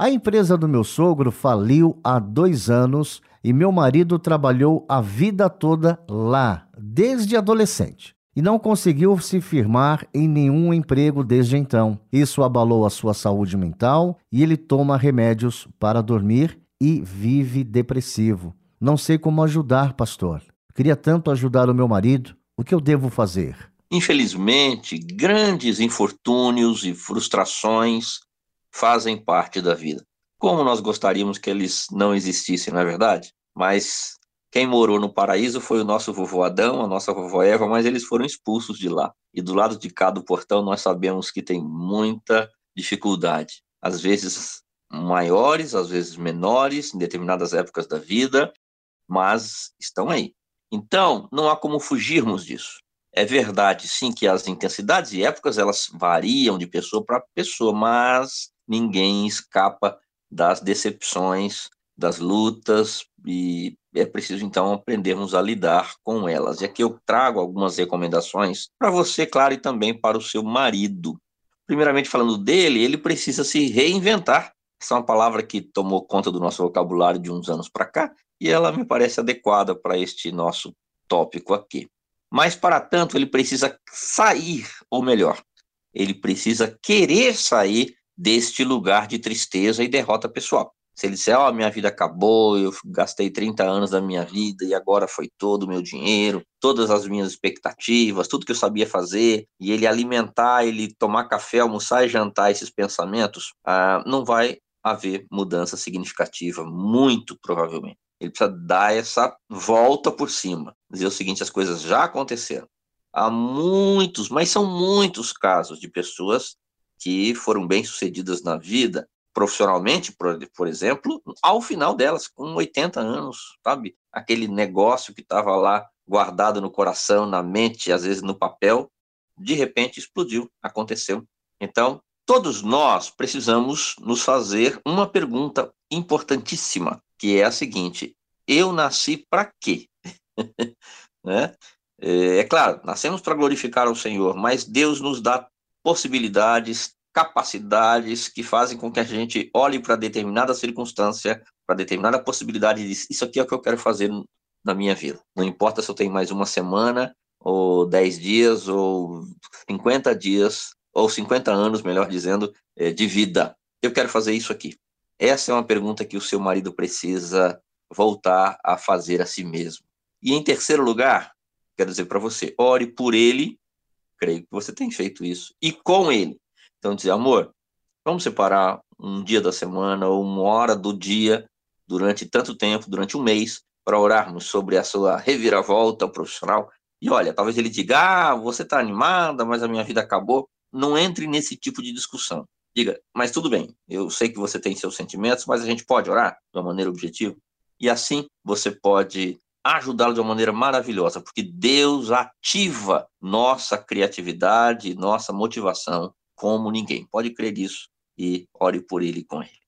A empresa do meu sogro faliu há dois anos e meu marido trabalhou a vida toda lá, desde adolescente. E não conseguiu se firmar em nenhum emprego desde então. Isso abalou a sua saúde mental e ele toma remédios para dormir e vive depressivo. Não sei como ajudar, pastor. Queria tanto ajudar o meu marido. O que eu devo fazer? Infelizmente, grandes infortúnios e frustrações fazem parte da vida. Como nós gostaríamos que eles não existissem, não é verdade? Mas quem morou no paraíso foi o nosso vovô Adão, a nossa vovó Eva, mas eles foram expulsos de lá. E do lado de cá do portão nós sabemos que tem muita dificuldade. Às vezes maiores, às vezes menores, em determinadas épocas da vida, mas estão aí. Então, não há como fugirmos disso. É verdade, sim, que as intensidades e épocas elas variam de pessoa para pessoa, mas ninguém escapa das decepções, das lutas, e é preciso então aprendermos a lidar com elas. E aqui eu trago algumas recomendações para você, claro, e também para o seu marido. Primeiramente, falando dele, ele precisa se reinventar. Essa é uma palavra que tomou conta do nosso vocabulário de uns anos para cá, e ela me parece adequada para este nosso tópico aqui. Mas, para tanto, ele precisa sair, ou melhor, ele precisa querer sair deste lugar de tristeza e derrota pessoal. Se ele disser, ó, oh, minha vida acabou, eu gastei 30 anos da minha vida e agora foi todo o meu dinheiro, todas as minhas expectativas, tudo que eu sabia fazer, e ele alimentar, ele tomar café, almoçar e jantar esses pensamentos, ah, não vai haver mudança significativa, muito provavelmente. Ele precisa dar essa volta por cima, dizer o seguinte: as coisas já aconteceram. Há muitos, mas são muitos casos de pessoas que foram bem-sucedidas na vida, profissionalmente, por, por exemplo, ao final delas, com 80 anos, sabe? Aquele negócio que estava lá guardado no coração, na mente, às vezes no papel, de repente explodiu, aconteceu. Então, todos nós precisamos nos fazer uma pergunta importantíssima, que é a seguinte: eu nasci para quê? né? É, é claro, nascemos para glorificar ao Senhor, mas Deus nos dá possibilidades, capacidades que fazem com que a gente olhe para determinada circunstância, para determinada possibilidade de isso aqui é o que eu quero fazer na minha vida. Não importa se eu tenho mais uma semana, ou 10 dias, ou 50 dias, ou 50 anos, melhor dizendo, é, de vida. Eu quero fazer isso aqui. Essa é uma pergunta que o seu marido precisa voltar a fazer a si mesmo. E em terceiro lugar, quero dizer para você, ore por ele creio que você tem feito isso. E com ele. Então, dizer, amor, vamos separar um dia da semana ou uma hora do dia durante tanto tempo, durante um mês, para orarmos sobre a sua reviravolta profissional. E olha, talvez ele diga, ah, você está animada, mas a minha vida acabou. Não entre nesse tipo de discussão. Diga, mas tudo bem, eu sei que você tem seus sentimentos, mas a gente pode orar de uma maneira objetiva. E assim você pode ajudá-lo de uma maneira maravilhosa, porque Deus ativa nossa criatividade, nossa motivação como ninguém. Pode crer nisso e ore por ele com ele.